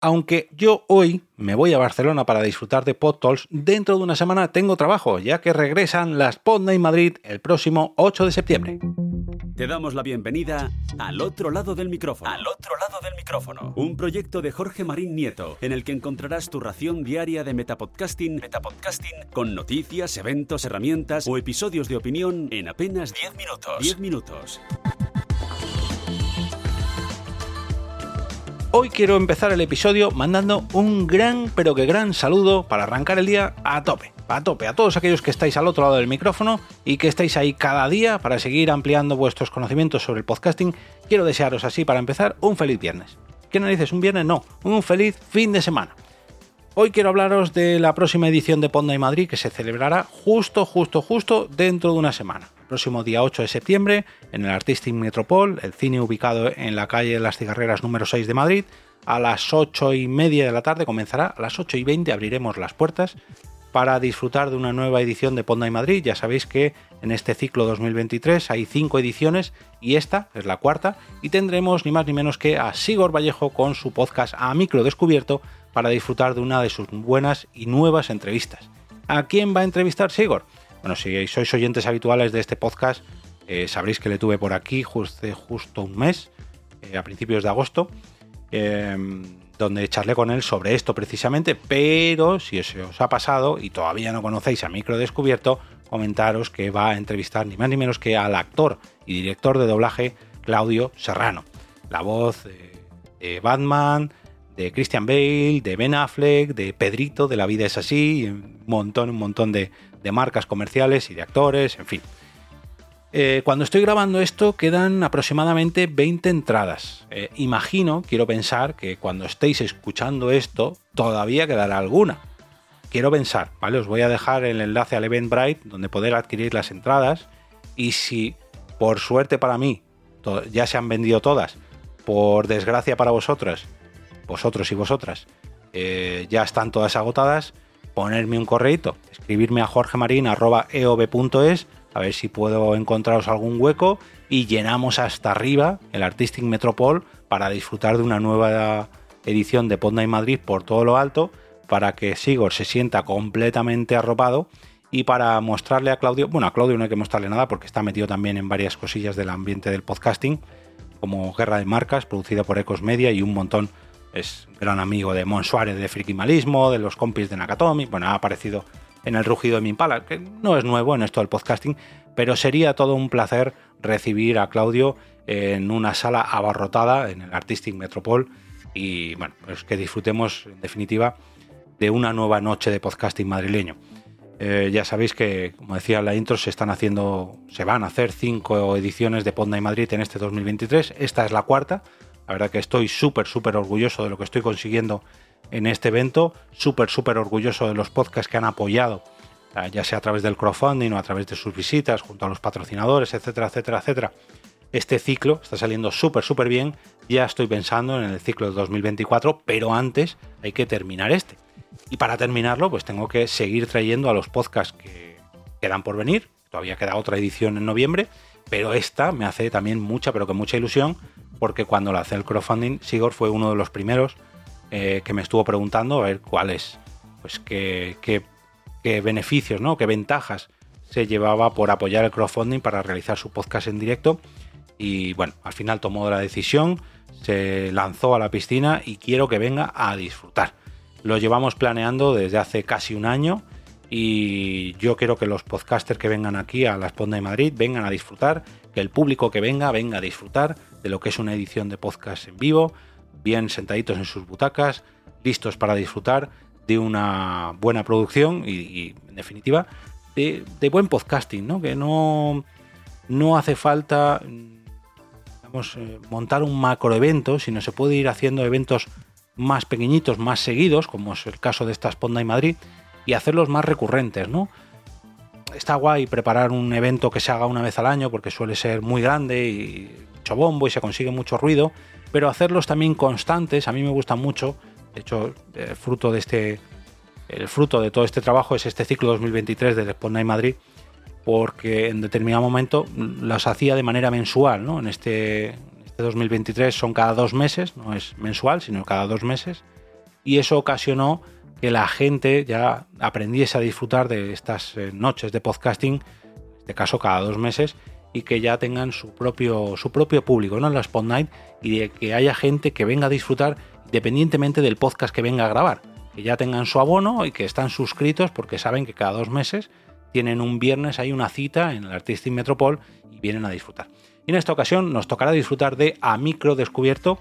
Aunque yo hoy me voy a Barcelona para disfrutar de PodTalks, dentro de una semana tengo trabajo, ya que regresan las PodNight Madrid el próximo 8 de septiembre. Te damos la bienvenida al otro lado del micrófono. Al otro lado del micrófono. Un proyecto de Jorge Marín Nieto, en el que encontrarás tu ración diaria de metapodcasting, metapodcasting con noticias, eventos, herramientas o episodios de opinión en apenas 10 minutos. 10 minutos. Hoy quiero empezar el episodio mandando un gran, pero que gran saludo para arrancar el día a tope, a tope, a todos aquellos que estáis al otro lado del micrófono y que estáis ahí cada día para seguir ampliando vuestros conocimientos sobre el podcasting. Quiero desearos así para empezar un feliz viernes. ¿Qué dices? ¿Un viernes? No, un feliz fin de semana. Hoy quiero hablaros de la próxima edición de Ponda y Madrid que se celebrará justo, justo, justo dentro de una semana próximo día 8 de septiembre en el Artistic Metropol, el cine ubicado en la calle de las Cigarreras número 6 de Madrid. A las 8 y media de la tarde comenzará, a las 8 y 20 abriremos las puertas para disfrutar de una nueva edición de Ponda y Madrid. Ya sabéis que en este ciclo 2023 hay cinco ediciones y esta es la cuarta y tendremos ni más ni menos que a Sigor Vallejo con su podcast A Micro Descubierto para disfrutar de una de sus buenas y nuevas entrevistas. ¿A quién va a entrevistar Sigor? Bueno, si sois oyentes habituales de este podcast, eh, sabréis que le tuve por aquí justo, justo un mes, eh, a principios de agosto, em, donde charlé con él sobre esto precisamente, pero si se os ha pasado y todavía no conocéis a Micro Descubierto, comentaros que va a entrevistar ni más ni menos que al actor y director de doblaje Claudio Serrano, la voz de Batman, de Christian Bale, de Ben Affleck, de Pedrito, de La vida es así, un montón, un montón de, marcas comerciales y de actores, en fin. Eh, cuando estoy grabando esto quedan aproximadamente 20 entradas. Eh, imagino, quiero pensar que cuando estéis escuchando esto todavía quedará alguna. Quiero pensar, ¿vale? Os voy a dejar el enlace al Eventbrite donde poder adquirir las entradas y si por suerte para mí ya se han vendido todas, por desgracia para vosotras, vosotros y vosotras, eh, ya están todas agotadas, ponerme un correito, escribirme a jorgemarin.eov.es, a ver si puedo encontraros algún hueco y llenamos hasta arriba el Artistic Metropol para disfrutar de una nueva edición de y Madrid por todo lo alto, para que Sigor se sienta completamente arropado y para mostrarle a Claudio, bueno, a Claudio no hay que mostrarle nada porque está metido también en varias cosillas del ambiente del podcasting, como Guerra de Marcas, producida por Ecos Media y un montón es gran amigo de Mon Suárez de Frikimalismo, de los compis de Nakatomi, bueno, ha aparecido en el rugido de mi impala, que no es nuevo en esto del podcasting, pero sería todo un placer recibir a Claudio en una sala abarrotada en el Artistic Metropol y bueno, pues que disfrutemos en definitiva de una nueva noche de podcasting madrileño. Eh, ya sabéis que, como decía en la intro, se están haciendo, se van a hacer cinco ediciones de Ponda y Madrid en este 2023. Esta es la cuarta. La verdad que estoy súper, súper orgulloso de lo que estoy consiguiendo en este evento, súper, súper orgulloso de los podcasts que han apoyado, eh, ya sea a través del crowdfunding o a través de sus visitas junto a los patrocinadores, etcétera, etcétera, etcétera. Este ciclo está saliendo súper, súper bien. Ya estoy pensando en el ciclo de 2024, pero antes hay que terminar este. Y para terminarlo, pues tengo que seguir trayendo a los podcasts que quedan por venir. Todavía queda otra edición en noviembre, pero esta me hace también mucha, pero que mucha ilusión porque cuando la hace el crowdfunding, Sigor fue uno de los primeros eh, que me estuvo preguntando a ver cuáles, pues qué, qué, beneficios, ¿no? qué ventajas se llevaba por apoyar el crowdfunding para realizar su podcast en directo. Y bueno, al final tomó la decisión, se lanzó a la piscina y quiero que venga a disfrutar. Lo llevamos planeando desde hace casi un año y yo quiero que los podcasters que vengan aquí a la Esponda de Madrid vengan a disfrutar, que el público que venga venga a disfrutar de lo que es una edición de podcast en vivo, bien sentaditos en sus butacas, listos para disfrutar de una buena producción y, en definitiva de, buen podcasting, ¿no? que no, no hace falta eh, montar un macroevento, sino se puede ir haciendo eventos más pequeñitos, más seguidos, como es el caso de esta Esponda y Madrid, y hacerlos más recurrentes, ¿no? Está guay preparar un evento que se haga una vez al año porque suele ser muy grande y mucho bombo y se consigue mucho ruido, pero hacerlos también constantes a mí me gusta mucho. De hecho, el fruto de este el fruto de todo este trabajo es este ciclo 2023 de Responda y Madrid, porque en determinado momento las hacía de manera mensual, ¿no? En este, este 2023 son cada dos meses, no es mensual, sino cada dos meses, y eso ocasionó que la gente ya aprendiese a disfrutar de estas eh, noches de podcasting, en este caso cada dos meses, y que ya tengan su propio, su propio público, ¿no? En la Spot Night, y de que haya gente que venga a disfrutar independientemente del podcast que venga a grabar, que ya tengan su abono y que están suscritos porque saben que cada dos meses tienen un viernes hay una cita en el Artistic Metropol y vienen a disfrutar. Y en esta ocasión nos tocará disfrutar de A Micro Descubierto,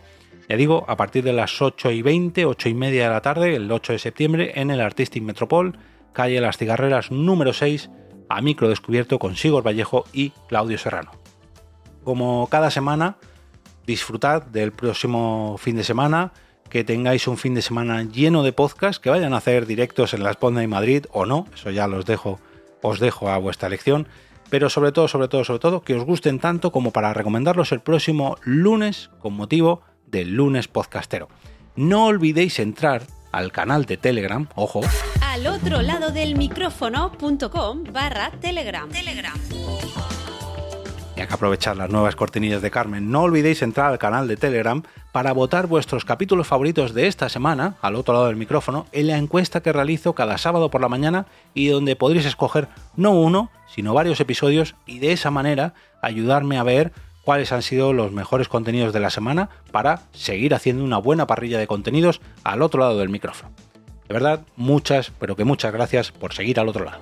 ya digo, a partir de las 8 y 20, 8 y media de la tarde, el 8 de septiembre, en el Artistic Metropol, calle Las Cigarreras número 6, a micro descubierto con Sigor Vallejo y Claudio Serrano. Como cada semana, disfrutad del próximo fin de semana, que tengáis un fin de semana lleno de podcasts, que vayan a hacer directos en la Esponda y Madrid o no, eso ya los dejo, os dejo a vuestra elección, pero sobre todo, sobre todo, sobre todo, que os gusten tanto como para recomendarlos el próximo lunes con motivo del lunes podcastero. No olvidéis entrar al canal de Telegram, ojo. Al otro lado del micrófono.com barra Telegram. Telegram. Y hay que aprovechar las nuevas cortinillas de Carmen. No olvidéis entrar al canal de Telegram para votar vuestros capítulos favoritos de esta semana, al otro lado del micrófono, en la encuesta que realizo cada sábado por la mañana y donde podréis escoger no uno, sino varios episodios y de esa manera ayudarme a ver cuáles han sido los mejores contenidos de la semana para seguir haciendo una buena parrilla de contenidos al otro lado del micrófono. De verdad, muchas, pero que muchas gracias por seguir al otro lado.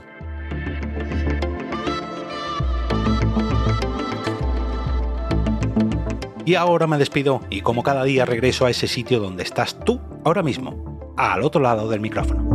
Y ahora me despido y como cada día regreso a ese sitio donde estás tú ahora mismo, al otro lado del micrófono.